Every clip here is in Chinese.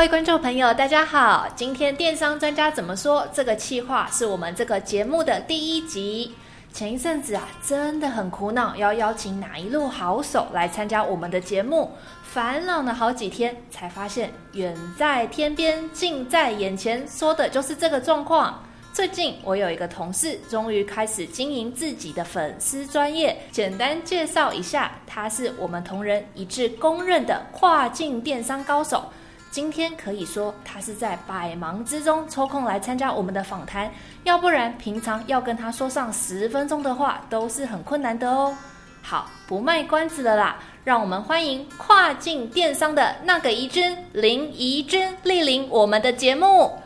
各位观众朋友，大家好。今天电商专家怎么说？这个企划是我们这个节目的第一集。前一阵子啊，真的很苦恼，要邀请哪一路好手来参加我们的节目，烦恼了好几天，才发现远在天边，近在眼前，说的就是这个状况。最近我有一个同事，终于开始经营自己的粉丝专业。简单介绍一下，他是我们同仁一致公认的跨境电商高手。今天可以说他是在百忙之中抽空来参加我们的访谈，要不然平常要跟他说上十分钟的话都是很困难的哦。好，不卖关子了啦，让我们欢迎跨境电商的那个怡君林怡君莅临我们的节目。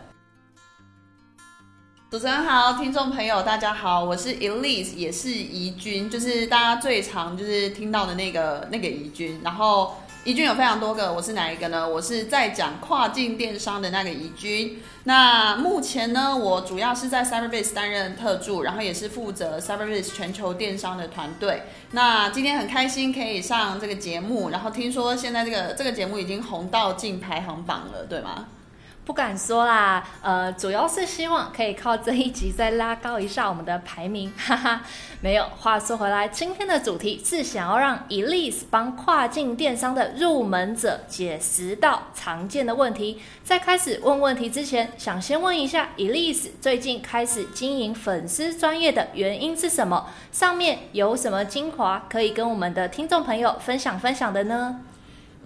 主持人好，听众朋友大家好，我是 Elise，也是怡君，就是大家最常就是听到的那个那个怡君。然后怡君有非常多个，我是哪一个呢？我是在讲跨境电商的那个怡君。那目前呢，我主要是在 CyberBase 担任特助，然后也是负责 CyberBase 全球电商的团队。那今天很开心可以上这个节目，然后听说现在这个这个节目已经红到进排行榜了，对吗？不敢说啦，呃，主要是希望可以靠这一集再拉高一下我们的排名，哈哈。没有，话说回来，今天的主题是想要让 Elise 帮跨境电商的入门者解十道常见的问题。在开始问问题之前，想先问一下 Elise 最近开始经营粉丝专业的原因是什么？上面有什么精华可以跟我们的听众朋友分享分享的呢？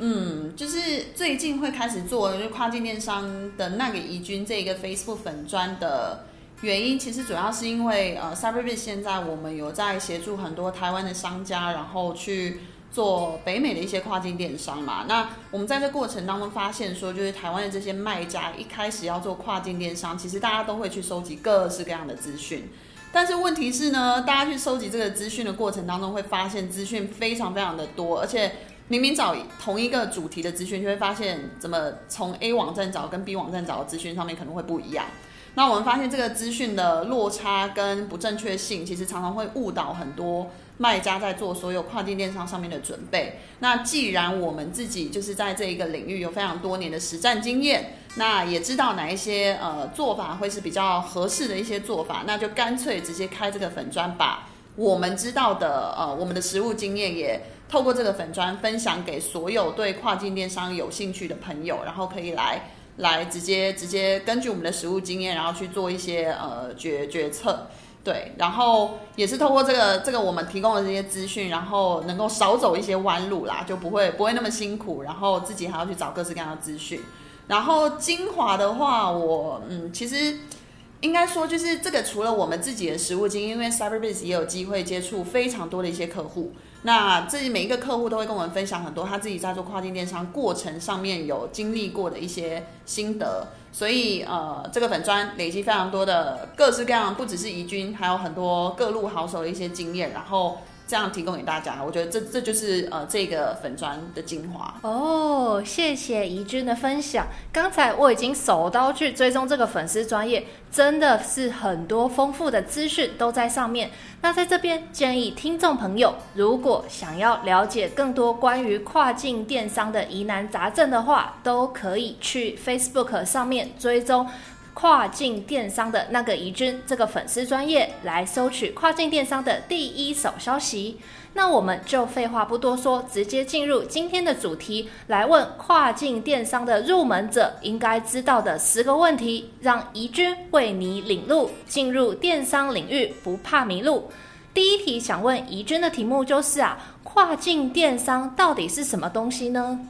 嗯，就是最近会开始做就是跨境电商的那个怡君这个 Facebook 粉砖的原因，其实主要是因为呃，Cyberbiz 现在我们有在协助很多台湾的商家，然后去做北美的一些跨境电商嘛。那我们在这过程当中发现说，就是台湾的这些卖家一开始要做跨境电商，其实大家都会去收集各式各样的资讯，但是问题是呢，大家去收集这个资讯的过程当中，会发现资讯非常非常的多，而且。明明找同一个主题的资讯，就会发现怎么从 A 网站找跟 B 网站找的资讯上面可能会不一样。那我们发现这个资讯的落差跟不正确性，其实常常会误导很多卖家在做所有跨境电商上面的准备。那既然我们自己就是在这一个领域有非常多年的实战经验，那也知道哪一些呃做法会是比较合适的一些做法，那就干脆直接开这个粉砖，把我们知道的呃我们的实务经验也。透过这个粉砖分享给所有对跨境电商有兴趣的朋友，然后可以来来直接直接根据我们的实务经验，然后去做一些呃决决策，对，然后也是透过这个这个我们提供的这些资讯，然后能够少走一些弯路啦，就不会不会那么辛苦，然后自己还要去找各式各样的资讯，然后精华的话，我嗯其实。应该说，就是这个除了我们自己的实务经验，因为 Cyberbiz 也有机会接触非常多的一些客户，那自己每一个客户都会跟我们分享很多他自己在做跨境电商过程上面有经历过的一些心得，所以呃，这个粉砖累积非常多的各式各样，不只是宜君，还有很多各路好手的一些经验，然后。这样提供给大家，我觉得这这就是呃这个粉砖的精华哦。谢谢怡君的分享。刚才我已经手刀去追踪这个粉丝专业，真的是很多丰富的资讯都在上面。那在这边建议听众朋友，如果想要了解更多关于跨境电商的疑难杂症的话，都可以去 Facebook 上面追踪。跨境电商的那个宜君这个粉丝专业来收取跨境电商的第一手消息。那我们就废话不多说，直接进入今天的主题，来问跨境电商的入门者应该知道的十个问题，让怡君为你领路，进入电商领域不怕迷路。第一题想问怡君的题目就是啊，跨境电商到底是什么东西呢？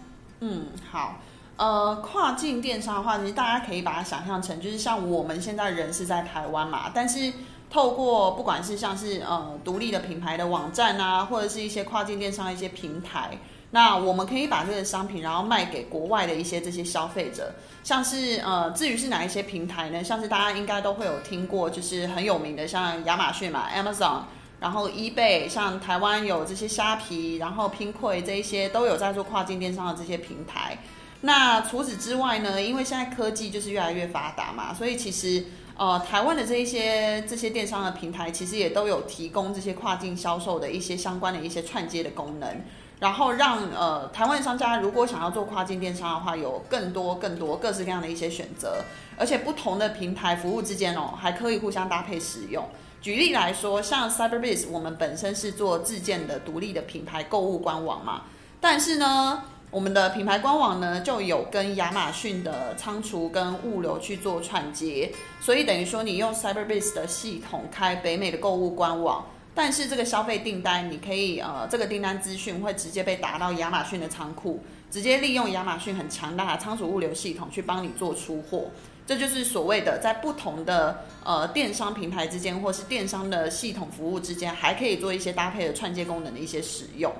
嗯，好。呃，跨境电商的话，其实大家可以把它想象成，就是像我们现在人是在台湾嘛，但是透过不管是像是呃独立的品牌的网站啊，或者是一些跨境电商的一些平台，那我们可以把这个商品然后卖给国外的一些这些消费者，像是呃至于是哪一些平台呢？像是大家应该都会有听过，就是很有名的像亚马逊嘛，Amazon，然后 eBay，像台湾有这些虾皮，然后拼柜这一些都有在做跨境电商的这些平台。那除此之外呢？因为现在科技就是越来越发达嘛，所以其实呃，台湾的这一些这些电商的平台，其实也都有提供这些跨境销售的一些相关的一些串接的功能。然后让呃台湾商家如果想要做跨境电商的话，有更多更多各式各样的一些选择，而且不同的平台服务之间哦，还可以互相搭配使用。举例来说，像 Cyberbiz，我们本身是做自建的独立的品牌购物官网嘛，但是呢，我们的品牌官网呢就有跟亚马逊的仓储跟物流去做串接，所以等于说你用 CyberBase 的系统开北美的购物官网。但是这个消费订单，你可以呃，这个订单资讯会直接被打到亚马逊的仓库，直接利用亚马逊很强大的仓储物流系统去帮你做出货。这就是所谓的在不同的呃电商平台之间，或是电商的系统服务之间，还可以做一些搭配的串接功能的一些使用。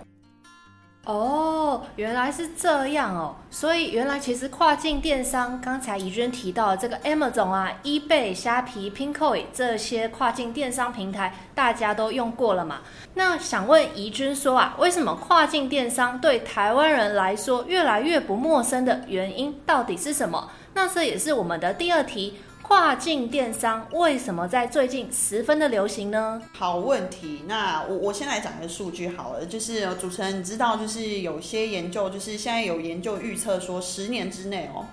哦，原来是这样哦，所以原来其实跨境电商，刚才怡君提到这个 Amazon 啊、eBay、虾皮、Pinkoi 这些跨境电商平台，大家都用过了嘛？那想问怡君说啊，为什么跨境电商对台湾人来说越来越不陌生的原因到底是什么？那这也是我们的第二题。跨境电商为什么在最近十分的流行呢？好问题，那我我先来讲一个数据好了，就是主持人你知道，就是有些研究，就是现在有研究预测说，十年之内哦。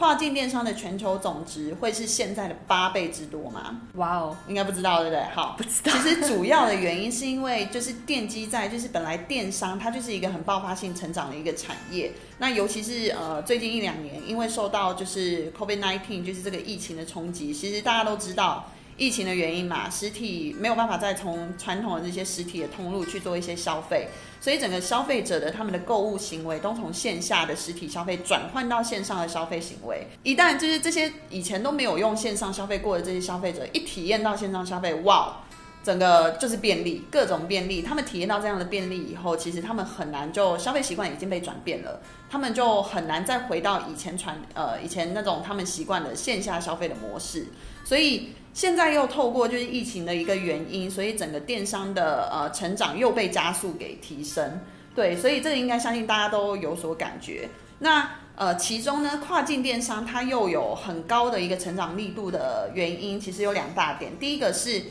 跨境电商的全球总值会是现在的八倍之多吗？哇哦，应该不知道对不对？好，不知道。其实主要的原因是因为就是奠基在就是本来电商它就是一个很爆发性成长的一个产业，那尤其是呃最近一两年，因为受到就是 COVID-19 就是这个疫情的冲击，其实大家都知道。疫情的原因嘛，实体没有办法再从传统的这些实体的通路去做一些消费，所以整个消费者的他们的购物行为都从线下的实体消费转换到线上的消费行为。一旦就是这些以前都没有用线上消费过的这些消费者，一体验到线上消费，哇，整个就是便利，各种便利。他们体验到这样的便利以后，其实他们很难就消费习惯已经被转变了，他们就很难再回到以前传呃以前那种他们习惯的线下消费的模式，所以。现在又透过就是疫情的一个原因，所以整个电商的呃成长又被加速给提升，对，所以这个应该相信大家都有所感觉。那呃其中呢，跨境电商它又有很高的一个成长力度的原因，其实有两大点。第一个是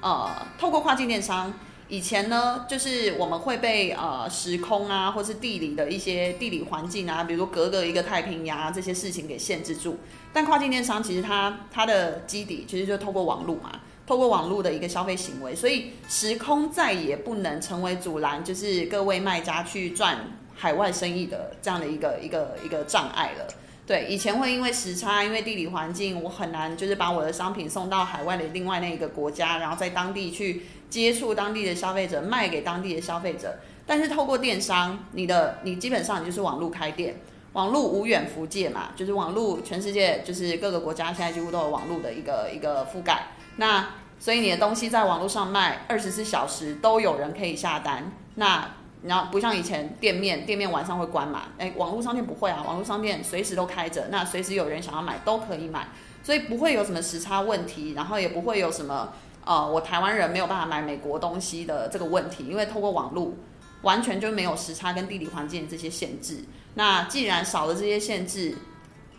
呃透过跨境电商。以前呢，就是我们会被呃时空啊，或是地理的一些地理环境啊，比如说隔个一个太平洋啊，这些事情给限制住。但跨境电商其实它它的基底其实就透过网络嘛，透过网络的一个消费行为，所以时空再也不能成为阻拦，就是各位卖家去赚海外生意的这样的一个一个一个障碍了。对，以前会因为时差，因为地理环境，我很难就是把我的商品送到海外的另外那一个国家，然后在当地去接触当地的消费者，卖给当地的消费者。但是透过电商，你的你基本上你就是网络开店，网络无远弗届嘛，就是网络全世界就是各个国家现在几乎都有网络的一个一个覆盖。那所以你的东西在网络上卖，二十四小时都有人可以下单。那然后不像以前店面，店面晚上会关嘛？哎，网络商店不会啊，网络商店随时都开着，那随时有人想要买都可以买，所以不会有什么时差问题，然后也不会有什么呃，我台湾人没有办法买美国东西的这个问题，因为透过网络完全就没有时差跟地理环境这些限制。那既然少了这些限制，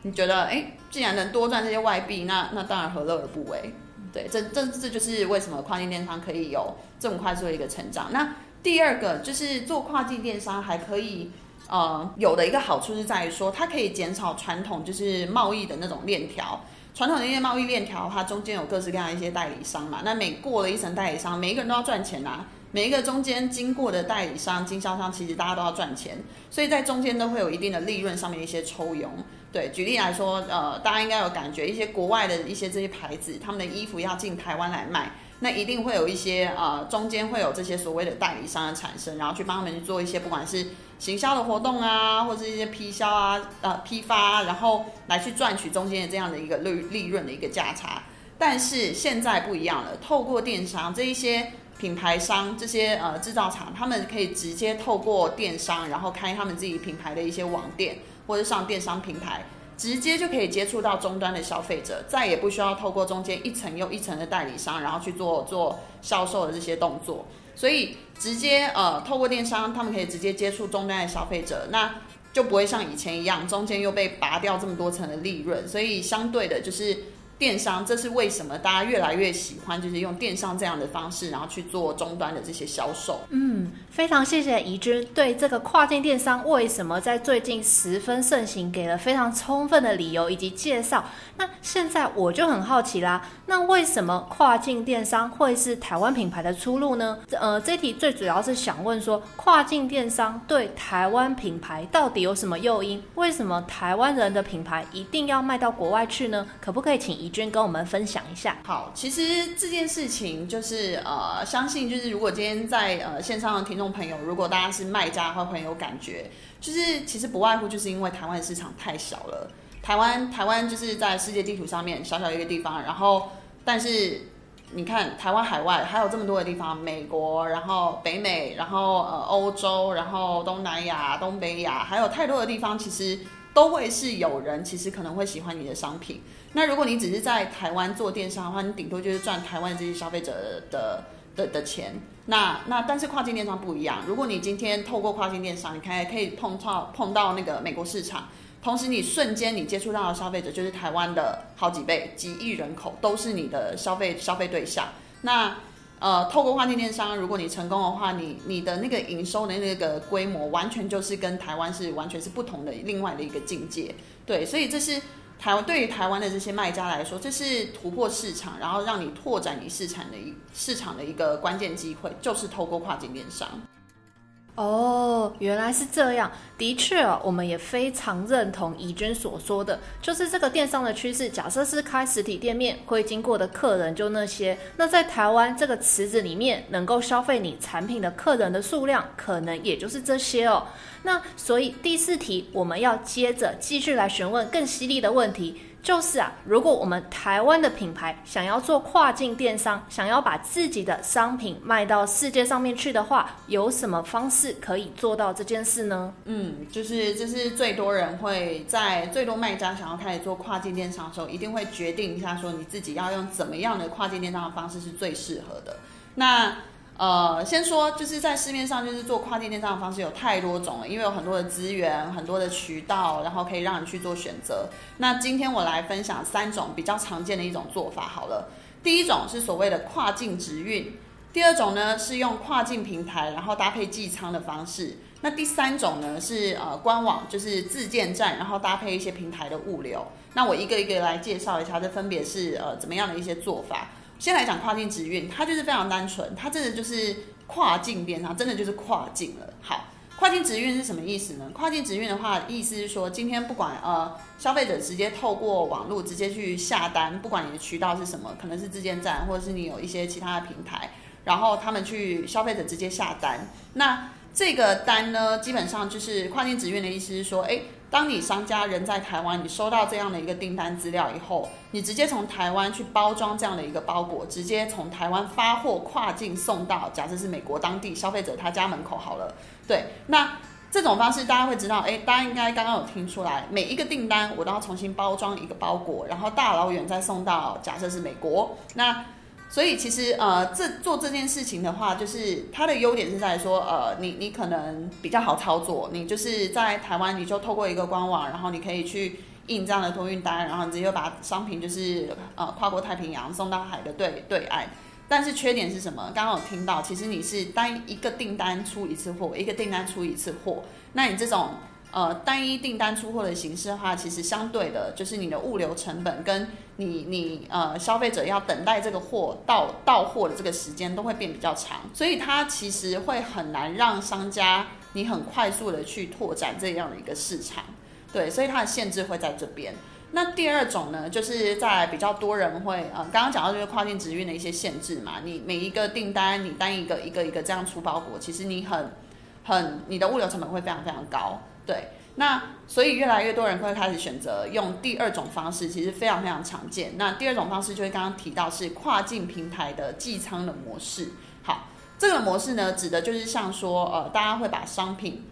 你觉得哎，既然能多赚这些外币，那那当然何乐而不为？对，这这这就是为什么跨境电商可以有这么快速的一个成长。那第二个就是做跨境电商还可以，呃，有的一个好处是在于说，它可以减少传统就是贸易的那种链条。传统的一些贸易链条，它中间有各式各样的一些代理商嘛。那每过了一层代理商，每一个人都要赚钱呐。每一个中间经过的代理商、经销商，其实大家都要赚钱，所以在中间都会有一定的利润上面的一些抽佣。对，举例来说，呃，大家应该有感觉，一些国外的一些这些牌子，他们的衣服要进台湾来卖。那一定会有一些呃，中间会有这些所谓的代理商的产生，然后去帮他们去做一些不管是行销的活动啊，或者一些批销啊、呃批发，然后来去赚取中间的这样的一个利利润的一个价差。但是现在不一样了，透过电商这一些品牌商、这些呃制造厂，他们可以直接透过电商，然后开他们自己品牌的一些网店，或者上电商平台。直接就可以接触到终端的消费者，再也不需要透过中间一层又一层的代理商，然后去做做销售的这些动作。所以直接呃透过电商，他们可以直接接触终端的消费者，那就不会像以前一样，中间又被拔掉这么多层的利润。所以相对的，就是电商，这是为什么大家越来越喜欢，就是用电商这样的方式，然后去做终端的这些销售。嗯，非常谢谢怡君对这个跨境电商为什么在最近十分盛行给了非常充分的理由以及介绍。那现在我就很好奇啦，那为什么跨境电商会是台湾品牌的出路呢？呃，这题最主要是想问说，跨境电商对台湾品牌到底有什么诱因？为什么台湾人的品牌一定要卖到国外去呢？可不可以请怡娟跟我们分享一下？好，其实这件事情就是呃，相信就是如果今天在呃线上的听众。朋友，如果大家是卖家的话，会很有感觉。就是其实不外乎就是因为台湾市场太小了。台湾台湾就是在世界地图上面小小一个地方，然后但是你看台湾海外还有这么多的地方，美国，然后北美，然后呃欧洲，然后东南亚、东北亚，还有太多的地方，其实都会是有人其实可能会喜欢你的商品。那如果你只是在台湾做电商的话，你顶多就是赚台湾这些消费者的。的的钱，那那但是跨境电商不一样。如果你今天透过跨境电商，你看可以碰到碰到那个美国市场，同时你瞬间你接触到的消费者就是台湾的好几倍，几亿人口都是你的消费消费对象。那呃，透过跨境电商，如果你成功的话，你你的那个营收的那个规模，完全就是跟台湾是完全是不同的另外的一个境界。对，所以这是。台湾对于台湾的这些卖家来说，这是突破市场，然后让你拓展你市场的一市场的一个关键机会，就是透过跨境电商。哦，原来是这样。的确哦，我们也非常认同怡君所说的，就是这个电商的趋势。假设是开实体店面，会经过的客人就那些。那在台湾这个池子里面，能够消费你产品的客人的数量，可能也就是这些哦。那所以第四题，我们要接着继续来询问更犀利的问题。就是啊，如果我们台湾的品牌想要做跨境电商，想要把自己的商品卖到世界上面去的话，有什么方式可以做到这件事呢？嗯，就是这是最多人会在最多卖家想要开始做跨境电商的时候，一定会决定一下说你自己要用怎么样的跨境电商的方式是最适合的。那呃，先说就是在市面上，就是做跨境电商的方式有太多种了，因为有很多的资源、很多的渠道，然后可以让你去做选择。那今天我来分享三种比较常见的一种做法好了。第一种是所谓的跨境直运，第二种呢是用跨境平台，然后搭配寄仓的方式。那第三种呢是呃官网，就是自建站，然后搭配一些平台的物流。那我一个一个来介绍一下，这分别是呃怎么样的一些做法。先来讲跨境直运，它就是非常单纯，它真的就是跨境电商，真的就是跨境了。好，跨境直运是什么意思呢？跨境直运的话，意思是说，今天不管呃消费者直接透过网络直接去下单，不管你的渠道是什么，可能是自建站，或者是你有一些其他的平台，然后他们去消费者直接下单，那这个单呢，基本上就是跨境直运的意思是说，诶。当你商家人在台湾，你收到这样的一个订单资料以后，你直接从台湾去包装这样的一个包裹，直接从台湾发货跨境送到，假设是美国当地消费者他家门口好了。对，那这种方式大家会知道，诶，大家应该刚刚有听出来，每一个订单我都要重新包装一个包裹，然后大老远再送到，假设是美国，那。所以其实呃，这做这件事情的话，就是它的优点是在说，呃，你你可能比较好操作，你就是在台湾，你就透过一个官网，然后你可以去印这样的托运单，然后你直接把商品就是呃跨过太平洋送到海的对对岸。但是缺点是什么？刚刚有听到，其实你是单一个订单出一次货，一个订单出一次货，那你这种。呃，单一订单出货的形式的话，其实相对的，就是你的物流成本跟你你呃消费者要等待这个货到到货的这个时间都会变比较长，所以它其实会很难让商家你很快速的去拓展这样的一个市场，对，所以它的限制会在这边。那第二种呢，就是在比较多人会呃，刚刚讲到就是跨境直运的一些限制嘛，你每一个订单你单一个一个一个这样出包裹，其实你很很你的物流成本会非常非常高。对，那所以越来越多人会开始选择用第二种方式，其实非常非常常见。那第二种方式就是刚刚提到是跨境平台的寄仓的模式。好，这个模式呢，指的就是像说，呃，大家会把商品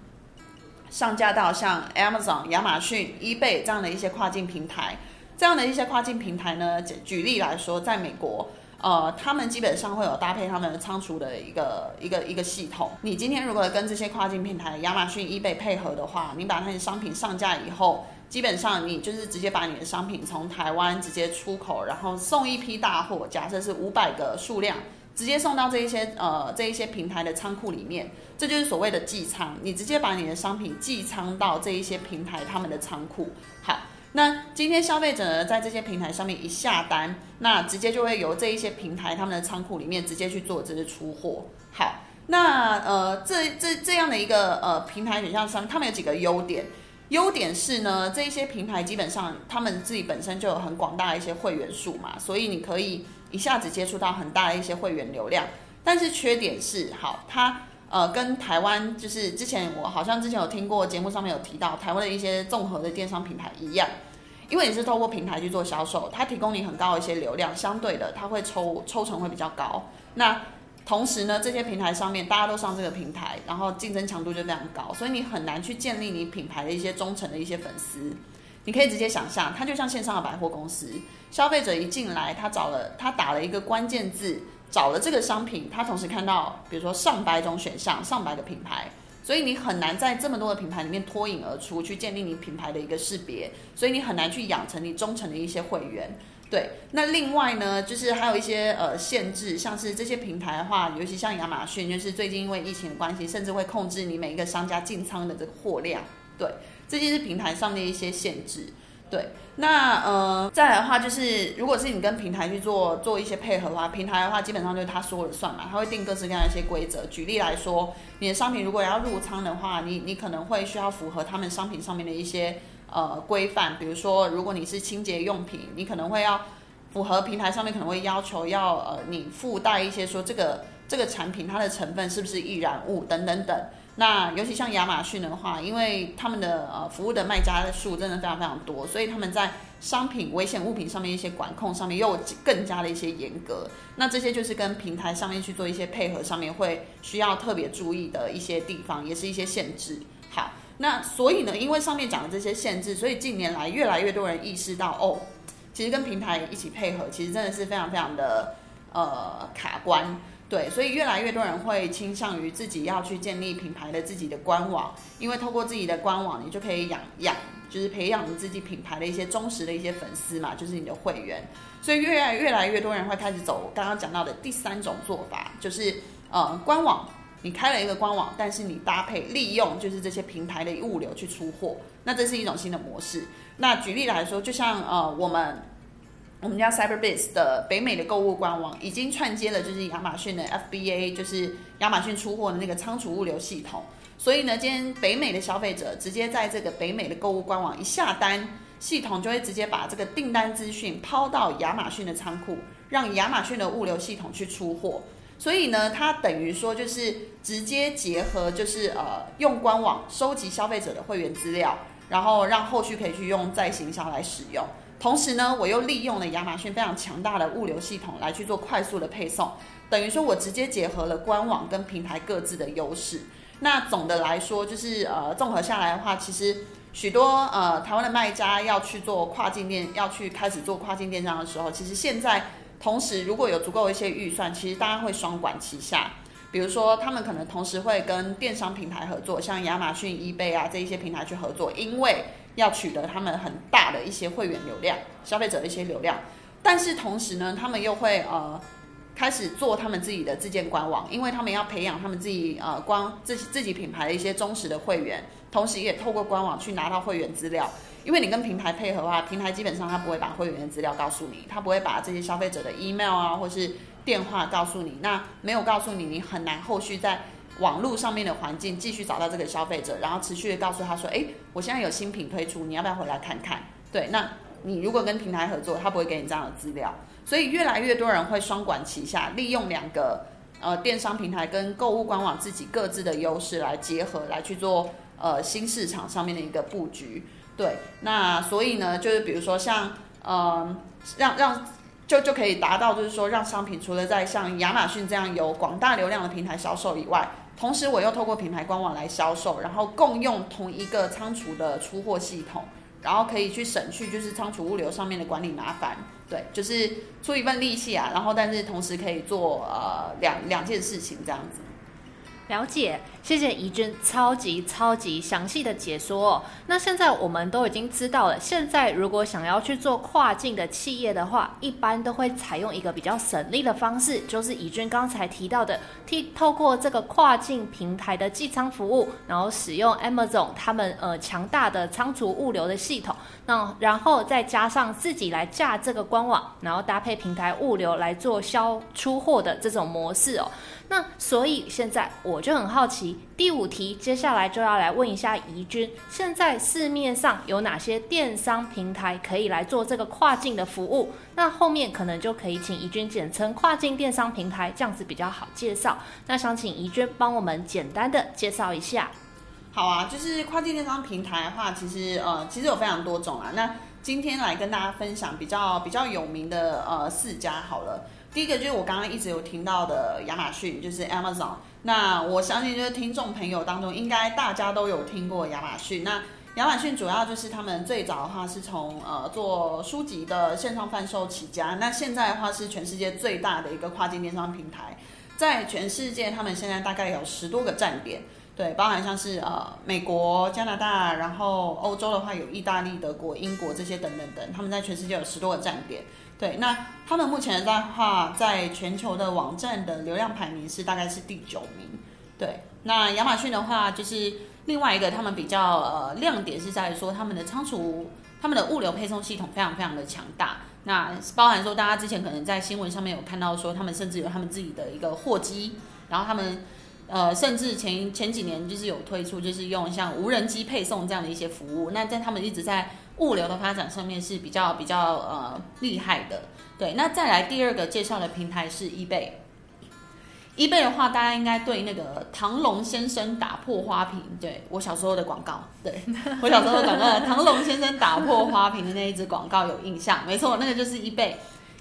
上架到像 Amazon、亚马逊、eBay 这样的一些跨境平台。这样的一些跨境平台呢，举举例来说，在美国。呃，他们基本上会有搭配他们的仓储的一个一个一个系统。你今天如果跟这些跨境平台，亚马逊、易贝配合的话，你把那些商品上架以后，基本上你就是直接把你的商品从台湾直接出口，然后送一批大货，假设是五百个数量，直接送到这一些呃这一些平台的仓库里面，这就是所谓的寄仓。你直接把你的商品寄仓到这一些平台他们的仓库。好，那今天消费者呢在这些平台上面一下单，那直接就会由这一些平台他们的仓库里面直接去做这些出货。好，那呃这这这样的一个呃平台选项上，他们有几个优点。优点是呢，这一些平台基本上他们自己本身就有很广大的一些会员数嘛，所以你可以一下子接触到很大的一些会员流量。但是缺点是，好，它呃跟台湾就是之前我好像之前有听过节目上面有提到台湾的一些综合的电商平台一样，因为你是透过平台去做销售，它提供你很高的一些流量，相对的它会抽抽成会比较高。那同时呢，这些平台上面大家都上这个平台，然后竞争强度就非常高，所以你很难去建立你品牌的一些忠诚的一些粉丝。你可以直接想象，它就像线上的百货公司，消费者一进来，他找了他打了一个关键字，找了这个商品，他同时看到比如说上百种选项，上百个品牌，所以你很难在这么多的品牌里面脱颖而出，去建立你品牌的一个识别，所以你很难去养成你忠诚的一些会员。对，那另外呢，就是还有一些呃限制，像是这些平台的话，尤其像亚马逊，就是最近因为疫情的关系，甚至会控制你每一个商家进仓的这个货量。对，这些是平台上的一些限制。对，那呃再来的话，就是如果是你跟平台去做做一些配合的话，平台的话基本上就是他说了算嘛，他会定各式各样的一些规则。举例来说，你的商品如果要入仓的话，你你可能会需要符合他们商品上面的一些。呃，规范，比如说，如果你是清洁用品，你可能会要符合平台上面可能会要求要呃，你附带一些说这个这个产品它的成分是不是易燃物等等等。那尤其像亚马逊的话，因为他们的呃服务的卖家数真的非常非常多，所以他们在商品危险物品上面一些管控上面又更加的一些严格。那这些就是跟平台上面去做一些配合上面会需要特别注意的一些地方，也是一些限制。好。那所以呢，因为上面讲的这些限制，所以近年来越来越多人意识到，哦，其实跟平台一起配合，其实真的是非常非常的呃卡关，对，所以越来越多人会倾向于自己要去建立品牌的自己的官网，因为透过自己的官网，你就可以养养，就是培养你自己品牌的一些忠实的一些粉丝嘛，就是你的会员，所以越来越来越多人会开始走刚刚讲到的第三种做法，就是呃官网。你开了一个官网，但是你搭配利用就是这些平台的物流去出货，那这是一种新的模式。那举例来说，就像呃我们我们家 Cyberbiz 的北美的购物官网已经串接了，就是亚马逊的 FBA，就是亚马逊出货的那个仓储物流系统。所以呢，今天北美的消费者直接在这个北美的购物官网一下单，系统就会直接把这个订单资讯抛到亚马逊的仓库，让亚马逊的物流系统去出货。所以呢，它等于说就是直接结合，就是呃用官网收集消费者的会员资料，然后让后续可以去用再行销来使用。同时呢，我又利用了亚马逊非常强大的物流系统来去做快速的配送，等于说我直接结合了官网跟平台各自的优势。那总的来说，就是呃综合下来的话，其实许多呃台湾的卖家要去做跨境电，要去开始做跨境电商的时候，其实现在。同时，如果有足够一些预算，其实大家会双管齐下。比如说，他们可能同时会跟电商平台合作，像亚马逊、eBay 啊这一些平台去合作，因为要取得他们很大的一些会员流量、消费者的一些流量。但是同时呢，他们又会呃开始做他们自己的自建官网，因为他们要培养他们自己呃光自己自己品牌的一些忠实的会员，同时也透过官网去拿到会员资料。因为你跟平台配合的话，平台基本上他不会把会员的资料告诉你，他不会把这些消费者的 email 啊或是电话告诉你。那没有告诉你，你很难后续在网络上面的环境继续找到这个消费者，然后持续的告诉他说，哎，我现在有新品推出，你要不要回来看看？对，那你如果跟平台合作，他不会给你这样的资料。所以越来越多人会双管齐下，利用两个呃电商平台跟购物官网自己各自的优势来结合，来去做呃新市场上面的一个布局。对，那所以呢，就是比如说像，嗯，让让就就可以达到，就是说让商品除了在像亚马逊这样有广大流量的平台销售以外，同时我又透过品牌官网来销售，然后共用同一个仓储的出货系统，然后可以去省去就是仓储物流上面的管理麻烦。对，就是出一份力气啊，然后但是同时可以做呃两两件事情这样子。了解，谢谢怡君超级超级详细的解说哦。那现在我们都已经知道了，现在如果想要去做跨境的企业的话，一般都会采用一个比较省力的方式，就是怡君刚才提到的，替透过这个跨境平台的寄仓服务，然后使用 Amazon 他们呃强大的仓储物流的系统，那然后再加上自己来架这个官网，然后搭配平台物流来做销出货的这种模式哦。那所以现在我就很好奇，第五题接下来就要来问一下怡君，现在市面上有哪些电商平台可以来做这个跨境的服务？那后面可能就可以请怡君简称跨境电商平台，这样子比较好介绍。那想请怡君帮我们简单的介绍一下。好啊，就是跨境电商平台的话，其实呃其实有非常多种啊。那今天来跟大家分享比较比较有名的呃四家好了。第一个就是我刚刚一直有听到的亚马逊，就是 Amazon。那我相信就是听众朋友当中，应该大家都有听过亚马逊。那亚马逊主要就是他们最早的话是从呃做书籍的线上贩售起家，那现在的话是全世界最大的一个跨境电商平台，在全世界他们现在大概有十多个站点，对，包含像是呃美国、加拿大，然后欧洲的话有意大利、德国、英国这些等等等，他们在全世界有十多个站点。对，那他们目前的话，在全球的网站的流量排名是大概是第九名。对，那亚马逊的话，就是另外一个他们比较呃亮点是在于说他们的仓储、他们的物流配送系统非常非常的强大。那包含说大家之前可能在新闻上面有看到说，他们甚至有他们自己的一个货机，然后他们呃甚至前前几年就是有推出就是用像无人机配送这样的一些服务。那在他们一直在物流的发展上面是比较比较呃厉害的，对。那再来第二个介绍的平台是 eBay。eBay 的话，大家应该对那个唐龙先生打破花瓶，对我小时候的广告，对我小时候的广告，唐龙先生打破花瓶的那一支广告有印象，没错，那个就是 eBay。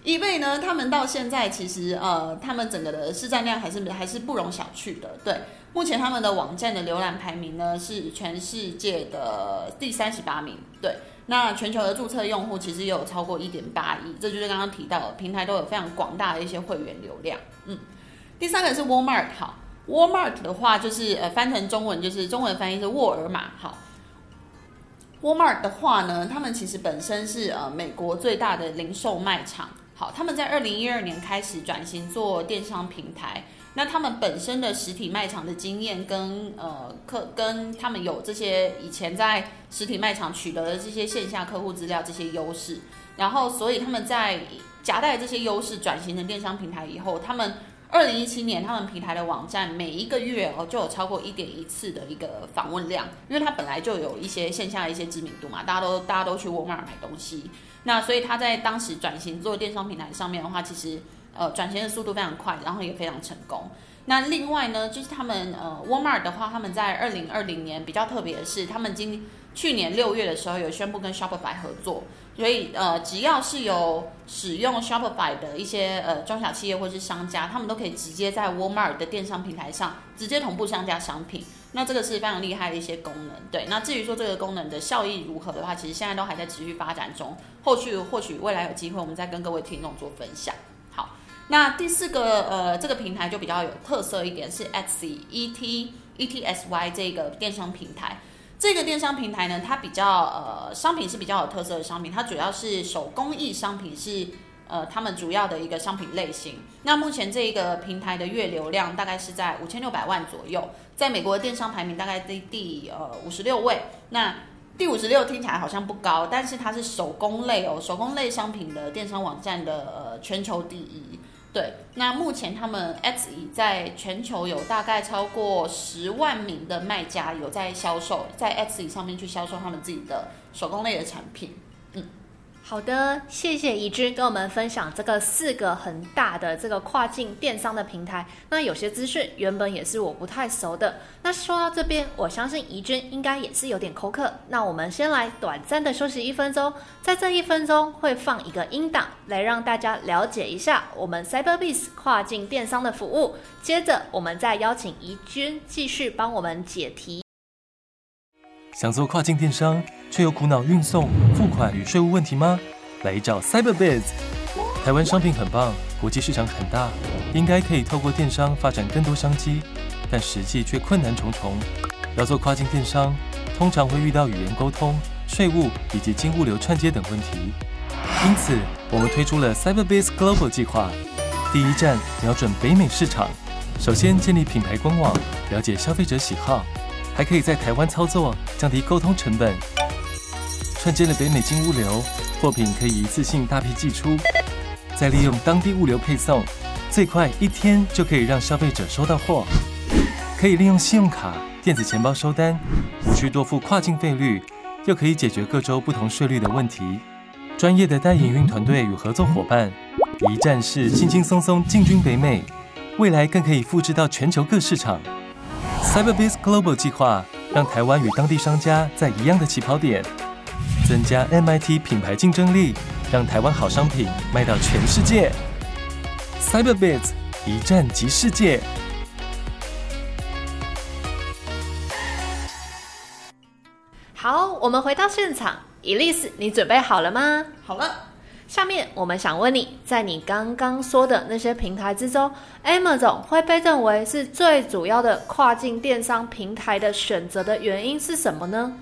eBay 呢，他们到现在其实呃，他们整个的市占量还是还是不容小觑的，对。目前他们的网站的浏览排名呢是全世界的第三十八名，对。那全球的注册用户其实也有超过一点八亿，这就是刚刚提到的平台都有非常广大的一些会员流量。嗯，第三个是 Walmart，好，Walmart 的话就是呃翻成中文就是中文翻译是沃尔玛，好。Walmart 的话呢，他们其实本身是呃美国最大的零售卖场，好，他们在二零一二年开始转型做电商平台。那他们本身的实体卖场的经验跟呃客跟他们有这些以前在实体卖场取得的这些线下客户资料这些优势，然后所以他们在夹带这些优势转型成电商平台以后，他们二零一七年他们平台的网站每一个月哦就有超过一点一次的一个访问量，因为它本来就有一些线下的一些知名度嘛，大家都大家都去沃尔玛买东西，那所以他在当时转型做电商平台上面的话，其实。呃，转型的速度非常快，然后也非常成功。那另外呢，就是他们呃，Walmart 的话，他们在二零二零年比较特别的是，他们今去年六月的时候有宣布跟 Shopify 合作，所以呃，只要是有使用 Shopify 的一些呃中小企业或是商家，他们都可以直接在 Walmart 的电商平台上直接同步上架商品。那这个是非常厉害的一些功能。对，那至于说这个功能的效益如何的话，其实现在都还在持续发展中，后续或许未来有机会，我们再跟各位听众做分享。那第四个呃，这个平台就比较有特色一点，是 Etsy E T E T S Y 这个电商平台。这个电商平台呢，它比较呃商品是比较有特色的商品，它主要是手工艺商品是呃他们主要的一个商品类型。那目前这一个平台的月流量大概是在五千六百万左右，在美国的电商排名大概第第呃五十六位。那第五十六听起来好像不高，但是它是手工类哦，手工类商品的电商网站的呃全球第一。对，那目前他们 Etsy 在全球有大概超过十万名的卖家有在销售，在 Etsy 上面去销售他们自己的手工类的产品。好的，谢谢怡君跟我们分享这个四个很大的这个跨境电商的平台。那有些资讯原本也是我不太熟的。那说到这边，我相信怡君应该也是有点口渴。那我们先来短暂的休息一分钟，在这一分钟会放一个音档来让大家了解一下我们 Cyberbiz 跨境电商的服务。接着我们再邀请怡君继续帮我们解题。想做跨境电商，却又苦恼运送、付款与税务问题吗？来找 Cyberbiz。台湾商品很棒，国际市场很大，应该可以透过电商发展更多商机。但实际却困难重重。要做跨境电商，通常会遇到语言沟通、税务以及经物流串接等问题。因此，我们推出了 CYBERBIZ Global 计划，第一站瞄准北美市场。首先建立品牌官网，了解消费者喜好，还可以在台湾操作，降低沟通成本。串接了北美金物流，货品可以一次性大批寄出，再利用当地物流配送，最快一天就可以让消费者收到货。可以利用信用卡、电子钱包收单，无需多付跨境费率，又可以解决各州不同税率的问题。专业的代营运团队与合作伙伴，一站式轻轻松松进军北美。未来更可以复制到全球各市场。CYBERBIZ Global 计划让台湾与当地商家在一样的起跑点，增加 MIT 品牌竞争力，让台湾好商品卖到全世界。CYBERBIZ 一站即世界。好，我们回到现场，Elise，你准备好了吗？好了。下面我们想问你，在你刚刚说的那些平台之中，Amazon 会被认为是最主要的跨境电商平台的选择的原因是什么呢？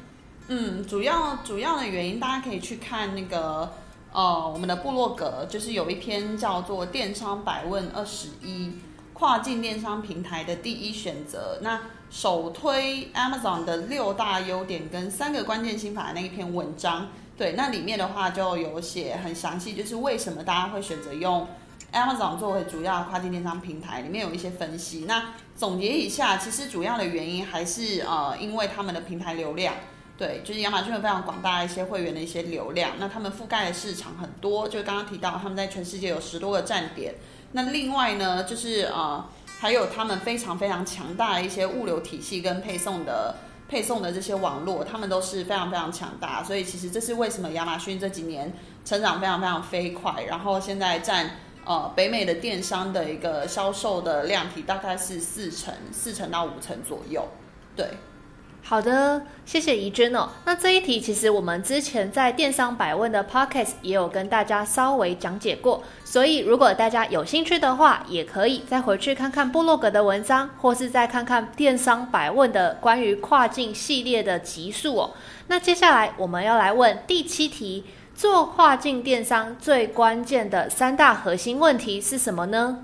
嗯，主要主要的原因，大家可以去看那个呃我们的部落格，就是有一篇叫做《电商百问二十一跨境电商平台的第一选择》，那首推 Amazon 的六大优点跟三个关键心法的那一篇文章。对，那里面的话就有写很详细，就是为什么大家会选择用 Amazon 作为主要跨境电商平台，里面有一些分析。那总结一下，其实主要的原因还是呃，因为他们的平台流量，对，就是亚马逊有非常广大的一些会员的一些流量，那他们覆盖的市场很多，就刚刚提到他们在全世界有十多个站点。那另外呢，就是呃，还有他们非常非常强大的一些物流体系跟配送的。配送的这些网络，他们都是非常非常强大，所以其实这是为什么亚马逊这几年成长非常非常飞快，然后现在占呃北美的电商的一个销售的量体大概是四成，四成到五成左右，对。好的，谢谢怡君哦。那这一题其实我们之前在电商百问的 podcast 也有跟大家稍微讲解过，所以如果大家有兴趣的话，也可以再回去看看部落格的文章，或是再看看电商百问的关于跨境系列的集数哦。那接下来我们要来问第七题：做跨境电商最关键的三大核心问题是什么呢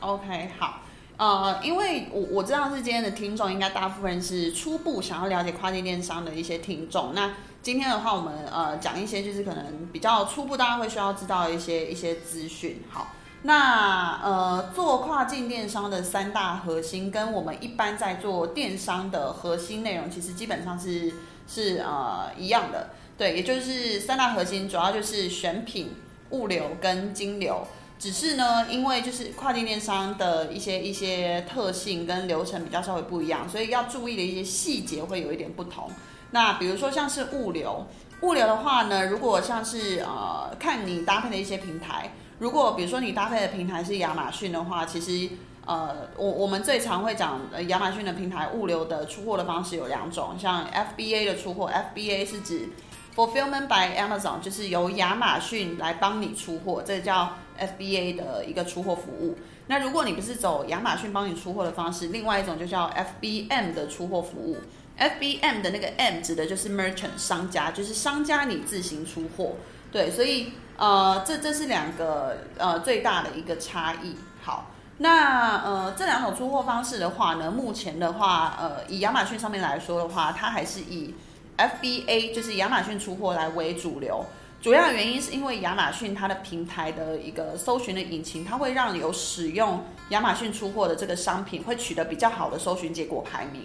？OK，好。呃，因为我我知道是今天的听众，应该大部分是初步想要了解跨境电商的一些听众。那今天的话，我们呃讲一些就是可能比较初步，大家会需要知道一些一些资讯。好，那呃做跨境电商的三大核心，跟我们一般在做电商的核心内容，其实基本上是是呃一样的。对，也就是三大核心，主要就是选品、物流跟金流。只是呢，因为就是跨境电商的一些一些特性跟流程比较稍微不一样，所以要注意的一些细节会有一点不同。那比如说像是物流，物流的话呢，如果像是呃看你搭配的一些平台，如果比如说你搭配的平台是亚马逊的话，其实呃我我们最常会讲呃亚马逊的平台物流的出货的方式有两种，像 FBA 的出货，FBA 是指 Fulfillment by Amazon，就是由亚马逊来帮你出货，这个叫 FBA 的一个出货服务。那如果你不是走亚马逊帮你出货的方式，另外一种就叫 FBM 的出货服务。FBM 的那个 M 指的就是 Merchant 商家，就是商家你自行出货。对，所以呃，这这是两个呃最大的一个差异。好，那呃这两种出货方式的话呢，目前的话，呃以亚马逊上面来说的话，它还是以 FBA 就是亚马逊出货来为主流。主要原因是因为亚马逊它的平台的一个搜寻的引擎，它会让有使用亚马逊出货的这个商品会取得比较好的搜寻结果排名。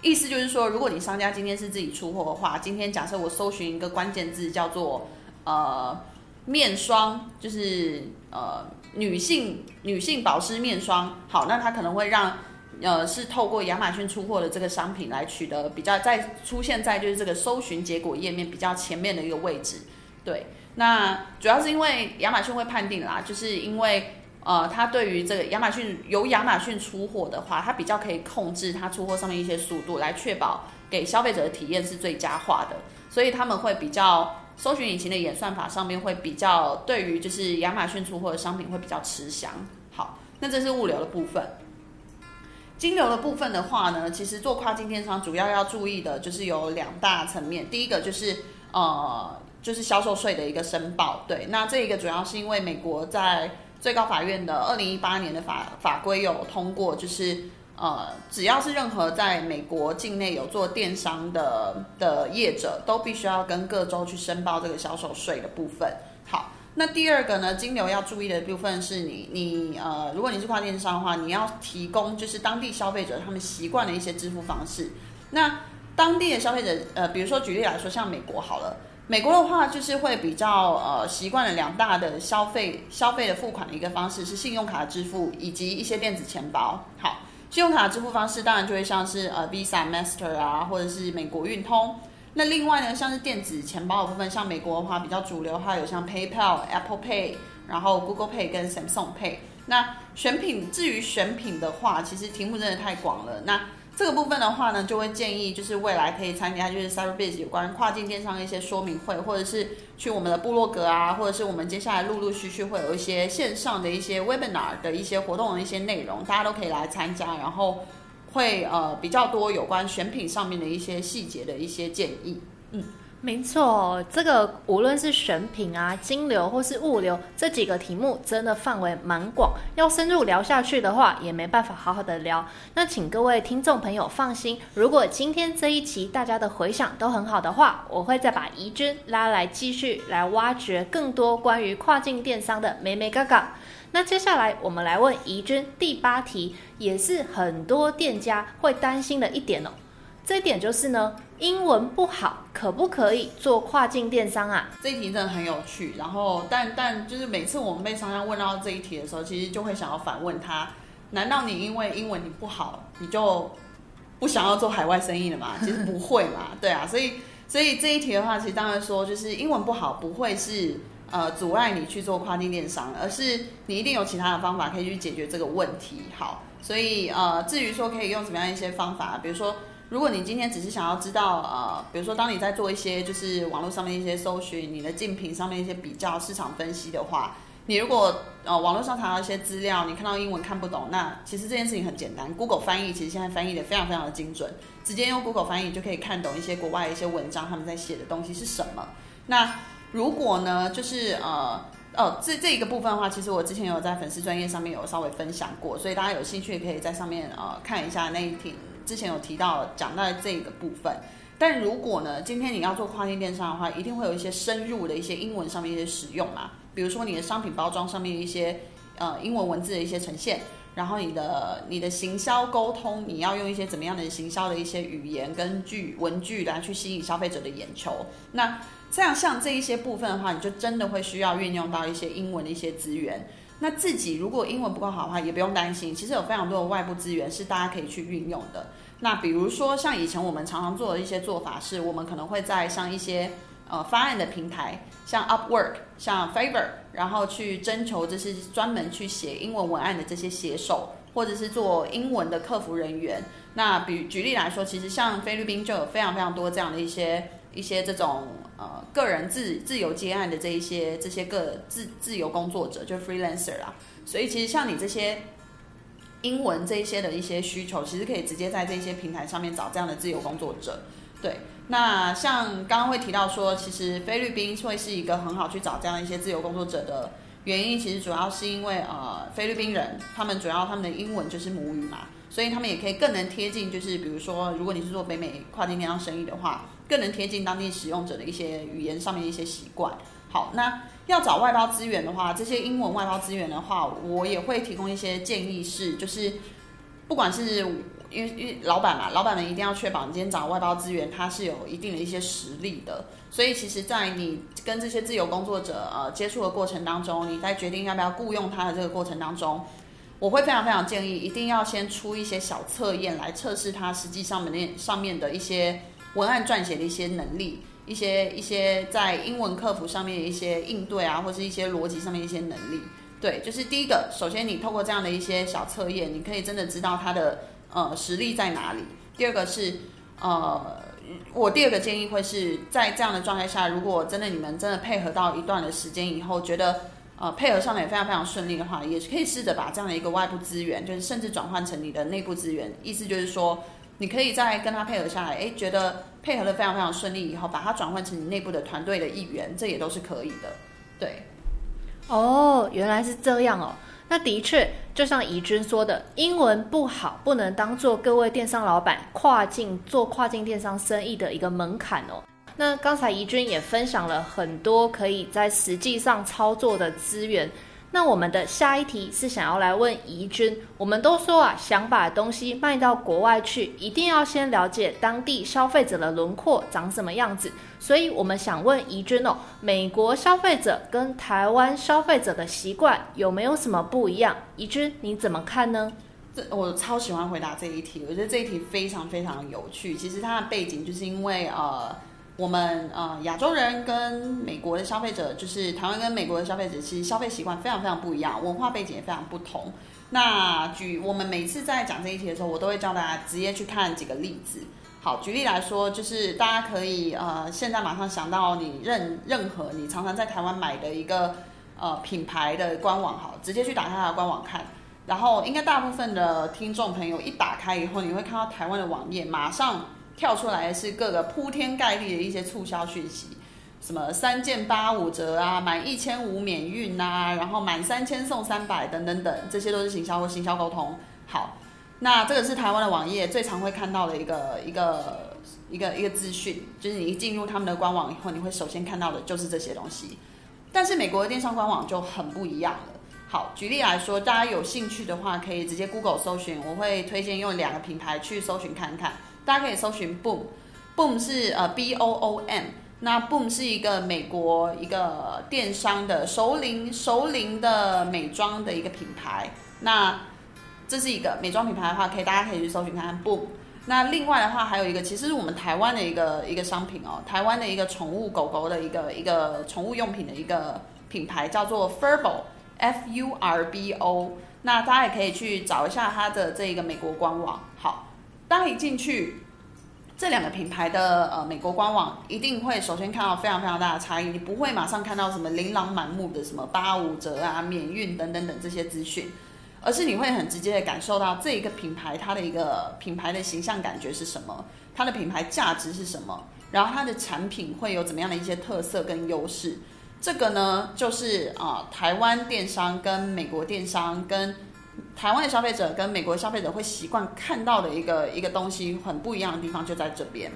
意思就是说，如果你商家今天是自己出货的话，今天假设我搜寻一个关键字叫做呃面霜，就是呃女性女性保湿面霜，好，那它可能会让呃是透过亚马逊出货的这个商品来取得比较在出现在就是这个搜寻结果页面比较前面的一个位置。对，那主要是因为亚马逊会判定啦，就是因为呃，它对于这个亚马逊由亚马逊出货的话，它比较可以控制它出货上面一些速度，来确保给消费者的体验是最佳化的，所以他们会比较搜寻引擎的演算法上面会比较对于就是亚马逊出货的商品会比较吃香。好，那这是物流的部分。金流的部分的话呢，其实做跨境电商主要要注意的就是有两大层面。第一个就是呃，就是销售税的一个申报。对，那这一个主要是因为美国在最高法院的二零一八年的法法规有通过，就是呃，只要是任何在美国境内有做电商的的业者，都必须要跟各州去申报这个销售税的部分。好。那第二个呢，金流要注意的部分是你，你呃，如果你是跨电商的话，你要提供就是当地消费者他们习惯的一些支付方式。那当地的消费者，呃，比如说举例来说，像美国好了，美国的话就是会比较呃习惯了两大的消费消费的付款的一个方式是信用卡支付以及一些电子钱包。好，信用卡支付方式当然就会像是呃 Visa、Master 啊，或者是美国运通。那另外呢，像是电子钱包的部分，像美国的话比较主流的话，有像 PayPal、Apple Pay，然后 Google Pay 跟 Samsung Pay。那选品，至于选品的话，其实题目真的太广了。那这个部分的话呢，就会建议就是未来可以参加就是 Cyberbiz 有关跨境电商的一些说明会，或者是去我们的部落格啊，或者是我们接下来陆陆续续会有一些线上的一些 Webinar 的一些活动的一些内容，大家都可以来参加，然后。会呃比较多有关选品上面的一些细节的一些建议，嗯，没错，这个无论是选品啊、金流或是物流这几个题目，真的范围蛮广，要深入聊下去的话，也没办法好好的聊。那请各位听众朋友放心，如果今天这一期大家的回响都很好的话，我会再把怡君拉来继续来挖掘更多关于跨境电商的美美嘎嘎。那接下来我们来问怡君第八题，也是很多店家会担心的一点哦。这一点就是呢，英文不好可不可以做跨境电商啊？这一题真的很有趣。然后，但但就是每次我们被商家问到这一题的时候，其实就会想要反问他：难道你因为英文你不好，你就不想要做海外生意了吗？其实不会嘛，对啊。所以，所以这一题的话，其实当然说就是英文不好不会是。呃，阻碍你去做跨境电商，而是你一定有其他的方法可以去解决这个问题。好，所以呃，至于说可以用什么样一些方法，比如说，如果你今天只是想要知道呃，比如说当你在做一些就是网络上面一些搜寻，你的竞品上面一些比较市场分析的话，你如果呃网络上查到一些资料，你看到英文看不懂，那其实这件事情很简单，Google 翻译其实现在翻译的非常非常的精准，直接用 Google 翻译就可以看懂一些国外一些文章，他们在写的东西是什么。那如果呢，就是呃哦，这这一个部分的话，其实我之前有在粉丝专业上面有稍微分享过，所以大家有兴趣也可以在上面呃看一下那一题，之前有提到讲到这个部分。但如果呢，今天你要做跨境电商的话，一定会有一些深入的一些英文上面一些使用嘛，比如说你的商品包装上面一些呃英文文字的一些呈现，然后你的你的行销沟通，你要用一些怎么样的行销的一些语言跟句文句来去吸引消费者的眼球，那。这样像这一些部分的话，你就真的会需要运用到一些英文的一些资源。那自己如果英文不够好的话，也不用担心，其实有非常多的外部资源是大家可以去运用的。那比如说像以前我们常常做的一些做法是，我们可能会在像一些呃发案的平台，像 Upwork、像 Fiverr，然后去征求这些专门去写英文文案的这些写手，或者是做英文的客服人员。那比举例来说，其实像菲律宾就有非常非常多这样的一些。一些这种呃个人自自由接案的这一些这些个自自由工作者，就 freelancer 啦，所以其实像你这些英文这一些的一些需求，其实可以直接在这些平台上面找这样的自由工作者。对，那像刚刚会提到说，其实菲律宾会是一个很好去找这样一些自由工作者的原因，其实主要是因为呃菲律宾人他们主要他们的英文就是母语嘛。所以他们也可以更能贴近，就是比如说，如果你是做北美跨境电商生意的话，更能贴近当地使用者的一些语言上面一些习惯。好，那要找外包资源的话，这些英文外包资源的话，我也会提供一些建议是，就是不管是因为因为老板嘛，老板们一定要确保你今天找外包资源，它是有一定的一些实力的。所以其实，在你跟这些自由工作者呃接触的过程当中，你在决定要不要雇佣他的这个过程当中。我会非常非常建议，一定要先出一些小测验来测试它实际上面上面的一些文案撰写的一些能力，一些一些在英文客服上面的一些应对啊，或是一些逻辑上面一些能力。对，就是第一个，首先你透过这样的一些小测验，你可以真的知道它的呃实力在哪里。第二个是呃，我第二个建议会是在这样的状态下，如果真的你们真的配合到一段的时间以后，觉得。呃配合上的也非常非常顺利的话，也是可以试着把这样的一个外部资源，就是甚至转换成你的内部资源。意思就是说，你可以再跟他配合下来，哎，觉得配合的非常非常顺利以后，把它转换成你内部的团队的一员，这也都是可以的。对，哦，原来是这样哦。那的确，就像怡君说的，英文不好不能当做各位电商老板跨境做跨境电商生意的一个门槛哦。那刚才怡君也分享了很多可以在实际上操作的资源。那我们的下一题是想要来问怡君，我们都说啊，想把东西卖到国外去，一定要先了解当地消费者的轮廓长什么样子。所以我们想问怡君哦，美国消费者跟台湾消费者的习惯有没有什么不一样？怡君你怎么看呢？这我超喜欢回答这一题，我觉得这一题非常非常有趣。其实它的背景就是因为呃。我们呃亚洲人跟美国的消费者，就是台湾跟美国的消费者，其实消费习惯非常非常不一样，文化背景也非常不同。那举我们每次在讲这一题的时候，我都会教大家直接去看几个例子。好，举例来说，就是大家可以呃现在马上想到你任任何你常常在台湾买的一个呃品牌的官网，好，直接去打开它的官网看。然后应该大部分的听众朋友一打开以后，你会看到台湾的网页，马上。跳出来的是各个铺天盖地的一些促销讯息，什么三件八五折啊，满一千五免运呐、啊，然后满三千送三百等等等，这些都是行销或行销沟通。好，那这个是台湾的网页最常会看到的一个一个一个一个资讯，就是你一进入他们的官网以后，你会首先看到的就是这些东西。但是美国的电商官网就很不一样了。好，举例来说，大家有兴趣的话，可以直接 Google 搜寻，我会推荐用两个品牌去搜寻看看。大家可以搜寻 Boom，Boom 是呃 B O O M，那 Boom 是一个美国一个电商的熟龄熟龄的美妆的一个品牌。那这是一个美妆品牌的话，可以大家可以去搜寻看看 Boom。那另外的话，还有一个其实是我们台湾的一个一个商品哦，台湾的一个宠物狗狗的一个一个宠物用品的一个品牌叫做 Furbo，F U R B O。那大家也可以去找一下它的这一个美国官网。好。大家一进去，这两个品牌的呃美国官网一定会首先看到非常非常大的差异，你不会马上看到什么琳琅满目的什么八五折啊、免运等等等这些资讯，而是你会很直接的感受到这一个品牌它的一个品牌的形象感觉是什么，它的品牌价值是什么，然后它的产品会有怎么样的一些特色跟优势，这个呢就是啊、台湾电商跟美国电商跟。台湾的消费者跟美国消费者会习惯看到的一个一个东西很不一样的地方就在这边。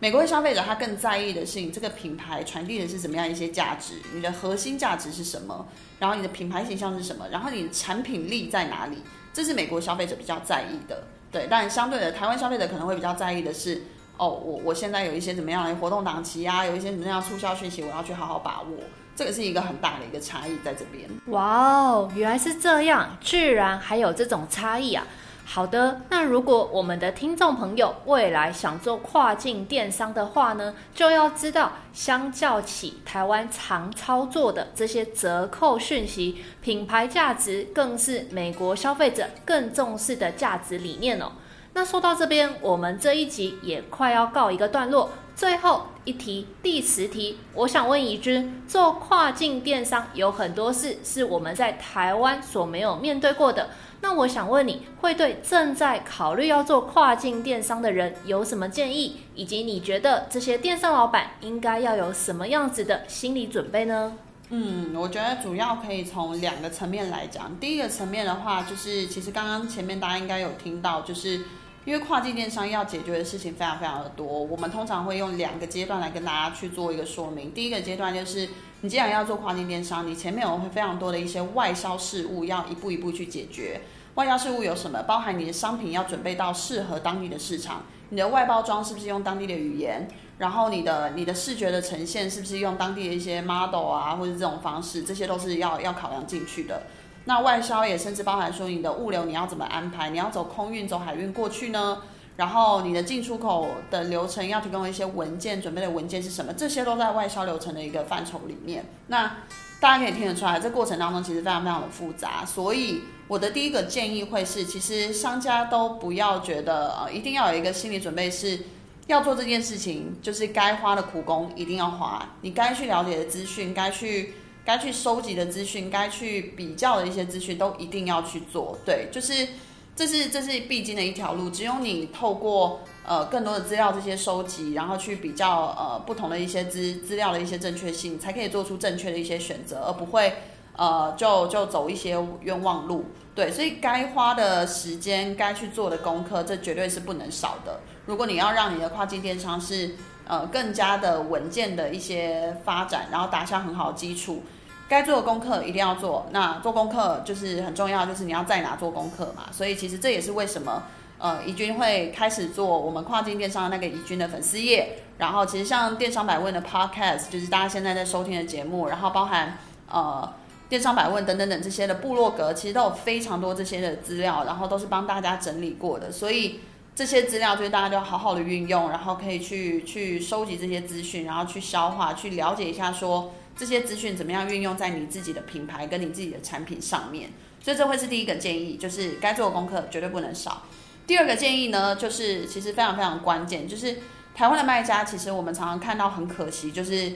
美国的消费者他更在意的是你这个品牌传递的是怎么样一些价值，你的核心价值是什么，然后你的品牌形象是什么，然后你的产品力在哪里，这是美国消费者比较在意的。对，但相对的，台湾消费者可能会比较在意的是，哦，我我现在有一些怎么样的活动档期啊，有一些什么样的促销讯息，我要去好好把握。这个是一个很大的一个差异在这边。哇哦，原来是这样，居然还有这种差异啊！好的，那如果我们的听众朋友未来想做跨境电商的话呢，就要知道，相较起台湾常操作的这些折扣讯息，品牌价值更是美国消费者更重视的价值理念哦。那说到这边，我们这一集也快要告一个段落。最后一题，第十题，我想问怡君，做跨境电商有很多事是我们在台湾所没有面对过的。那我想问你会对正在考虑要做跨境电商的人有什么建议，以及你觉得这些电商老板应该要有什么样子的心理准备呢？嗯，我觉得主要可以从两个层面来讲。第一个层面的话，就是其实刚刚前面大家应该有听到，就是。因为跨境电商要解决的事情非常非常的多，我们通常会用两个阶段来跟大家去做一个说明。第一个阶段就是，你既然要做跨境电商，你前面有非常多的一些外销事务要一步一步去解决。外销事务有什么？包含你的商品要准备到适合当地的市场，你的外包装是不是用当地的语言，然后你的你的视觉的呈现是不是用当地的一些 model 啊，或者这种方式，这些都是要要考量进去的。那外销也甚至包含说你的物流你要怎么安排？你要走空运、走海运过去呢？然后你的进出口的流程要提供一些文件，准备的文件是什么？这些都在外销流程的一个范畴里面。那大家可以听得出来，这过程当中其实非常非常的复杂。所以我的第一个建议会是，其实商家都不要觉得呃一定要有一个心理准备，是要做这件事情，就是该花的苦功一定要花，你该去了解的资讯，该去。该去收集的资讯，该去比较的一些资讯，都一定要去做。对，就是这是这是必经的一条路。只有你透过呃更多的资料这些收集，然后去比较呃不同的一些资资料的一些正确性，才可以做出正确的一些选择，而不会呃就就走一些冤枉路。对，所以该花的时间，该去做的功课，这绝对是不能少的。如果你要让你的跨境电商是呃更加的稳健的一些发展，然后打下很好的基础。该做的功课一定要做，那做功课就是很重要，就是你要在哪做功课嘛。所以其实这也是为什么，呃，怡君会开始做我们跨境电商的那个怡君的粉丝页。然后其实像电商百问的 Podcast，就是大家现在在收听的节目，然后包含呃电商百问等等等这些的部落格，其实都有非常多这些的资料，然后都是帮大家整理过的。所以这些资料就是大家都要好好的运用，然后可以去去收集这些资讯，然后去消化，去了解一下说。这些资讯怎么样运用在你自己的品牌跟你自己的产品上面？所以这会是第一个建议，就是该做的功课绝对不能少。第二个建议呢，就是其实非常非常关键，就是台湾的卖家，其实我们常常看到很可惜，就是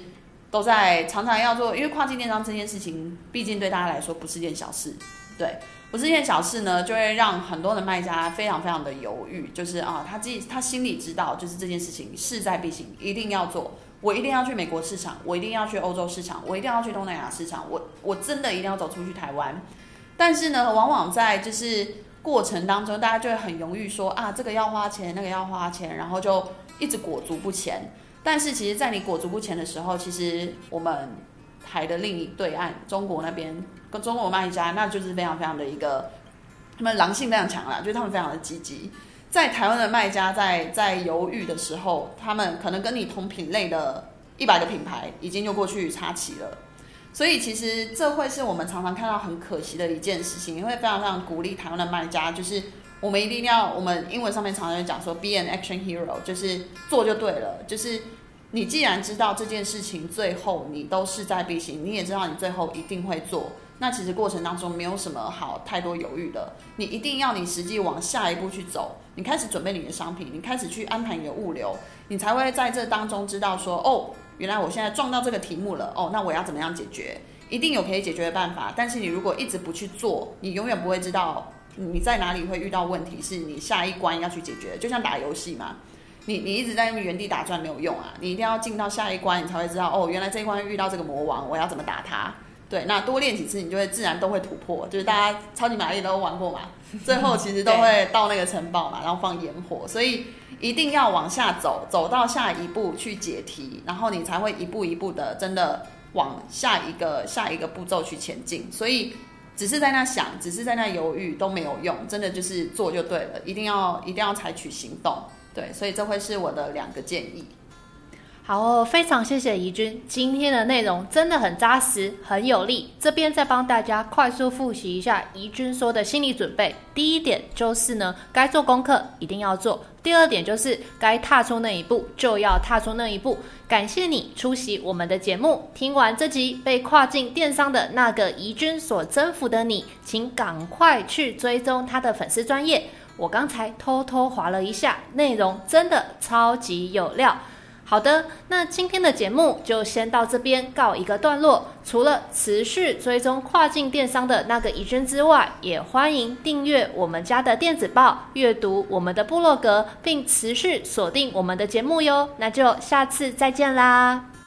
都在常常要做，因为跨境电商这件事情，毕竟对大家来说不是件小事，对，不是件小事呢，就会让很多的卖家非常非常的犹豫，就是啊，他自己他心里知道，就是这件事情势在必行，一定要做。我一定要去美国市场，我一定要去欧洲市场，我一定要去东南亚市场，我我真的一定要走出去台湾。但是呢，往往在就是过程当中，大家就会很犹豫说啊，这个要花钱，那个要花钱，然后就一直裹足不前。但是其实，在你裹足不前的时候，其实我们台的另一对岸，中国那边跟中国卖家，那就是非常非常的一个，他们狼性非常强啦，就是他们非常的积极。在台湾的卖家在在犹豫的时候，他们可能跟你同品类的一百个品牌已经就过去插旗了，所以其实这会是我们常常看到很可惜的一件事情，也会非常非常鼓励台湾的卖家，就是我们一定要，我们英文上面常常讲说 be an action hero，就是做就对了，就是你既然知道这件事情最后你都势在必行，你也知道你最后一定会做。那其实过程当中没有什么好太多犹豫的，你一定要你实际往下一步去走，你开始准备你的商品，你开始去安排你的物流，你才会在这当中知道说，哦，原来我现在撞到这个题目了，哦，那我要怎么样解决？一定有可以解决的办法，但是你如果一直不去做，你永远不会知道你在哪里会遇到问题，是你下一关要去解决。就像打游戏嘛，你你一直在原地打转没有用啊，你一定要进到下一关，你才会知道，哦，原来这一关遇到这个魔王，我要怎么打他。对，那多练几次，你就会自然都会突破。就是大家超级玛丽都玩过嘛，最后其实都 会到那个城堡嘛，然后放烟火，所以一定要往下走，走到下一步去解题，然后你才会一步一步的真的往下一个下一个步骤去前进。所以只是在那想，只是在那犹豫都没有用，真的就是做就对了，一定要一定要采取行动。对，所以这会是我的两个建议。好哦，非常谢谢怡君，今天的内容真的很扎实，很有力。这边再帮大家快速复习一下怡君说的心理准备。第一点就是呢，该做功课一定要做；第二点就是该踏出那一步就要踏出那一步。感谢你出席我们的节目，听完这集被跨境电商的那个怡君所征服的你，请赶快去追踪他的粉丝专业。我刚才偷偷划了一下，内容真的超级有料。好的，那今天的节目就先到这边告一个段落。除了持续追踪跨境电商的那个怡君之外，也欢迎订阅我们家的电子报，阅读我们的部落格，并持续锁定我们的节目哟。那就下次再见啦。